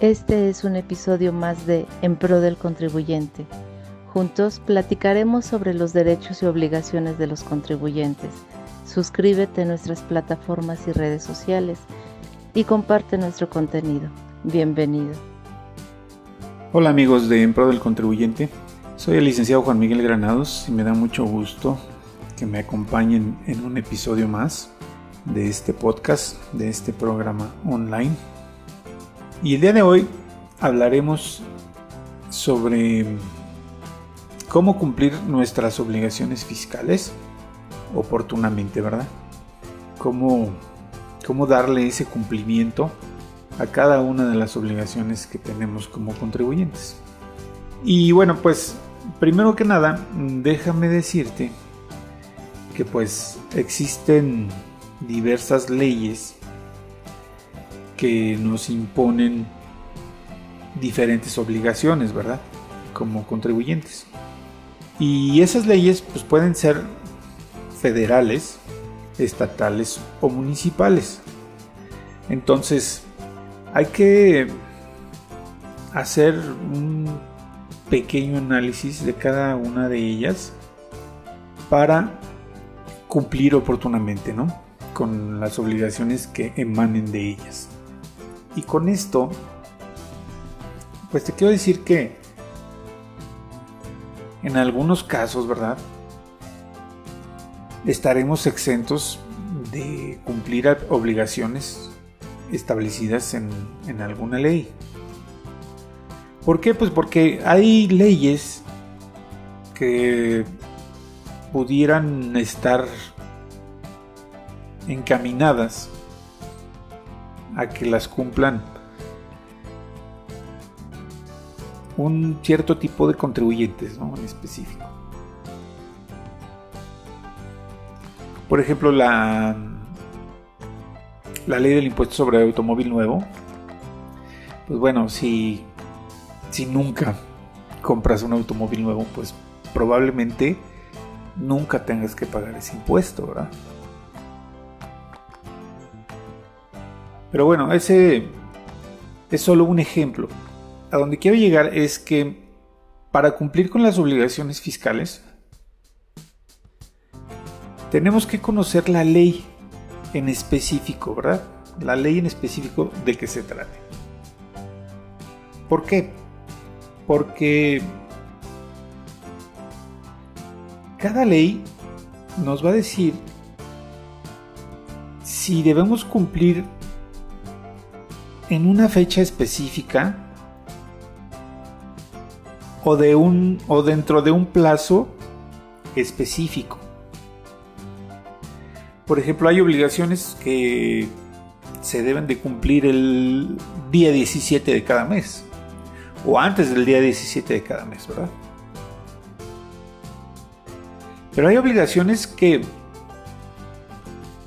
Este es un episodio más de En Pro del Contribuyente. Juntos platicaremos sobre los derechos y obligaciones de los contribuyentes. Suscríbete a nuestras plataformas y redes sociales y comparte nuestro contenido. Bienvenido. Hola amigos de En Pro del Contribuyente. Soy el licenciado Juan Miguel Granados y me da mucho gusto que me acompañen en un episodio más de este podcast, de este programa online y el día de hoy hablaremos sobre cómo cumplir nuestras obligaciones fiscales oportunamente, ¿verdad? Cómo, cómo darle ese cumplimiento a cada una de las obligaciones que tenemos como contribuyentes. Y bueno, pues primero que nada, déjame decirte que pues existen diversas leyes que nos imponen diferentes obligaciones, ¿verdad? Como contribuyentes. Y esas leyes pues pueden ser federales, estatales o municipales. Entonces, hay que hacer un pequeño análisis de cada una de ellas para cumplir oportunamente, ¿no? Con las obligaciones que emanen de ellas. Y con esto, pues te quiero decir que en algunos casos, ¿verdad? Estaremos exentos de cumplir obligaciones establecidas en, alguna ley. ¿Por qué? Pues porque hay leyes que pudieran estar encaminadas a que las cumplan un cierto tipo de contribuyentes ¿no? en específico. Por ejemplo, la, la ley del impuesto sobre automóvil nuevo. Pues bueno, si, si nunca compras un automóvil nuevo, pues probablemente nunca tengas que pagar ese impuesto, ¿verdad? Pero bueno, ese es solo un ejemplo. A donde quiero llegar es que para cumplir con las obligaciones fiscales, tenemos que conocer la ley en específico, ¿verdad? La ley en específico de que se trate. ¿Por qué? Porque cada ley nos va a decir si debemos cumplir en una fecha específica o, de un, o dentro de un plazo específico. Por ejemplo, hay obligaciones que se deben de cumplir el día 17 de cada mes o antes del día 17 de cada mes, ¿verdad? Pero hay obligaciones que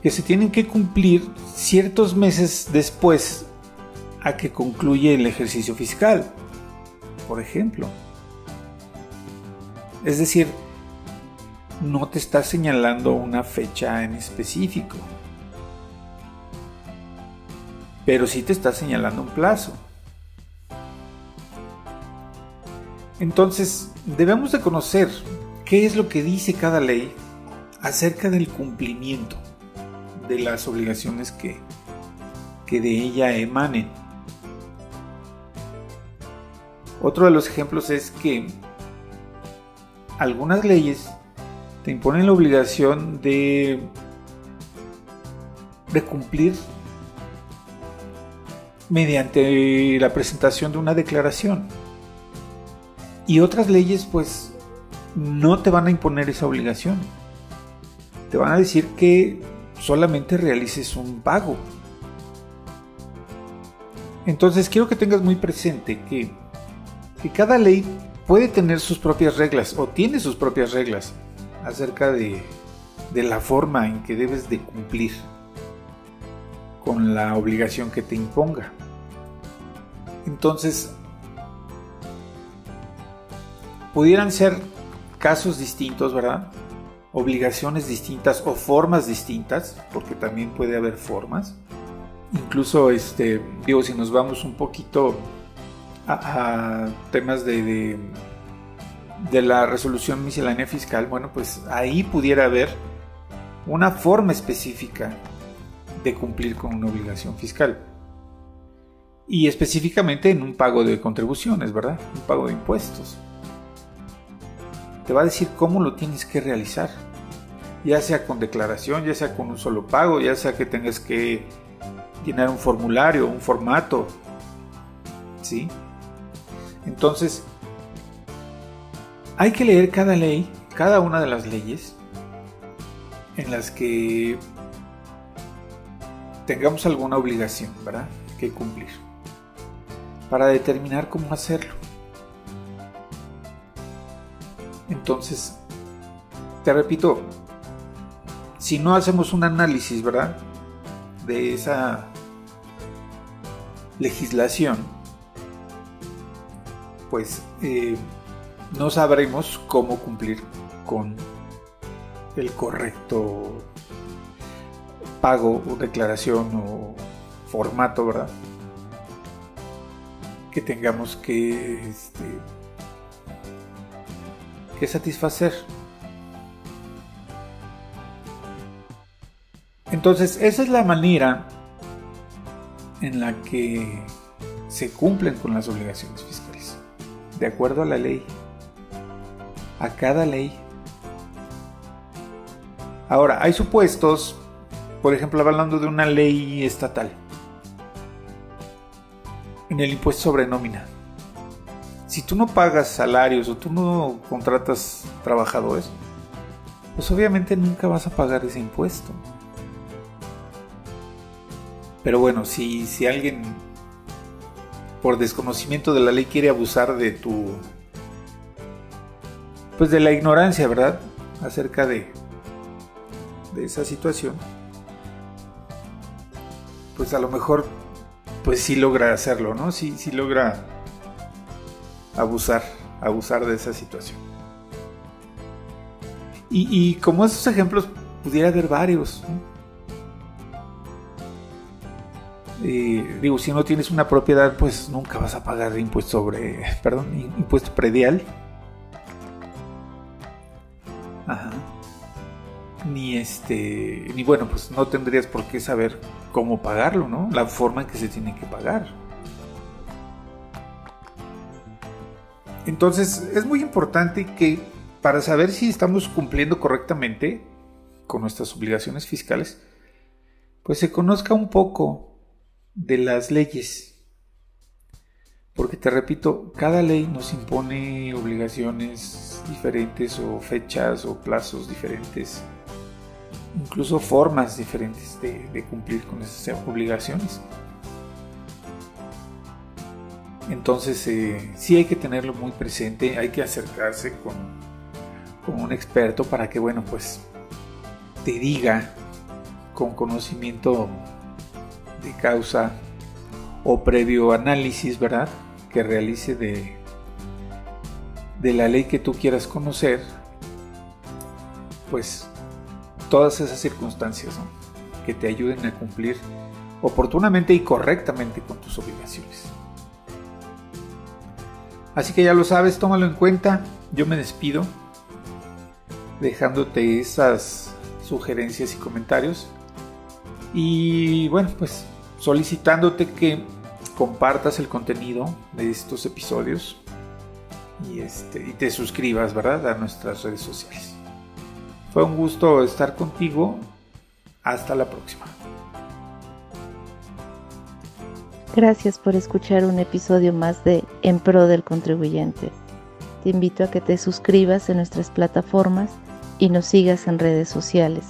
que se tienen que cumplir ciertos meses después a que concluye el ejercicio fiscal, por ejemplo. Es decir, no te está señalando una fecha en específico, pero sí te está señalando un plazo. Entonces, debemos de conocer qué es lo que dice cada ley acerca del cumplimiento de las obligaciones que, que de ella emanen. Otro de los ejemplos es que algunas leyes te imponen la obligación de, de cumplir mediante la presentación de una declaración. Y otras leyes pues no te van a imponer esa obligación. Te van a decir que solamente realices un pago. Entonces quiero que tengas muy presente que que cada ley puede tener sus propias reglas o tiene sus propias reglas acerca de, la forma en que debes de cumplir con la obligación que te imponga. Entonces, pudieran ser casos distintos, ¿verdad? Obligaciones distintas o formas distintas, porque también puede haber formas. Incluso, este, digo, si nos vamos un poquito a, temas de, de, la resolución miscelánea fiscal, bueno, pues ahí pudiera haber una forma específica de cumplir con una obligación fiscal. Y específicamente en un pago de contribuciones, ¿verdad? Un pago de impuestos. Te va a decir cómo lo tienes que realizar. Ya sea con declaración, ya sea con un solo pago, ya sea que tengas que llenar un formulario, un formato. ¿Sí? Entonces, hay que leer cada ley, cada una de las leyes en las que tengamos alguna obligación, ¿verdad? Que cumplir. Para determinar cómo hacerlo. Entonces, te repito, si no hacemos un análisis, ¿verdad? De esa legislación, pues eh, no sabremos cómo cumplir con el correcto pago o declaración o formato, ¿verdad? Que tengamos que, este, que satisfacer. Entonces, esa es la manera en la que se cumplen con las obligaciones fiscales, de acuerdo a la ley, a cada ley. Ahora, hay supuestos, por ejemplo, hablando de una ley estatal, en el impuesto sobre nómina. Si tú no pagas salarios o tú no contratas trabajadores, pues obviamente nunca vas a pagar ese impuesto. Pero bueno, si, si alguien por desconocimiento de la ley quiere abusar de tu... Pues de la ignorancia, ¿verdad? Acerca de, de esa situación. Pues a lo mejor, pues sí logra hacerlo, ¿no? Sí, sí logra abusar, abusar de esa situación. Y, y como esos ejemplos, pudiera haber varios. ¿no? Digo, si no tienes una propiedad, pues nunca vas a pagar impuesto sobre, perdón, impuesto predial. Ajá. Ni este, ni bueno, pues no tendrías por qué saber cómo pagarlo, ¿no? La forma en que se tiene que pagar. Entonces, es muy importante que para saber si estamos cumpliendo correctamente con nuestras obligaciones fiscales, pues se conozca un poco de las leyes. Porque te repito, cada ley nos impone obligaciones diferentes o fechas o plazos diferentes, incluso formas diferentes de, cumplir con esas obligaciones. Entonces eh, sí hay que tenerlo muy presente, hay que acercarse con, con un experto para que, bueno, pues te diga con conocimiento de causa o previo análisis, ¿verdad? Que realice de, de la ley que tú quieras conocer, pues todas esas circunstancias que te ayuden a cumplir oportunamente y correctamente con tus obligaciones. Así que ya lo sabes, tómalo en cuenta. Yo me despido dejándote esas sugerencias y comentarios. Y bueno, pues solicitándote que compartas el contenido de estos episodios y, este, y te suscribas, ¿verdad? A nuestras redes sociales. Fue un gusto estar contigo. Hasta la próxima. Gracias por escuchar un episodio más de En Pro del Contribuyente. Te invito a que te suscribas en nuestras plataformas y nos sigas en redes sociales,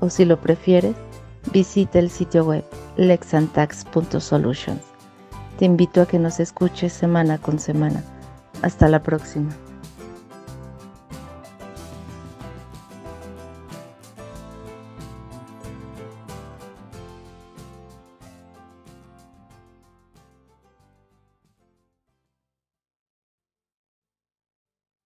o si lo prefieres, visita el sitio web lexantax.solutions. Te invito a que nos escuches semana con semana. Hasta la próxima.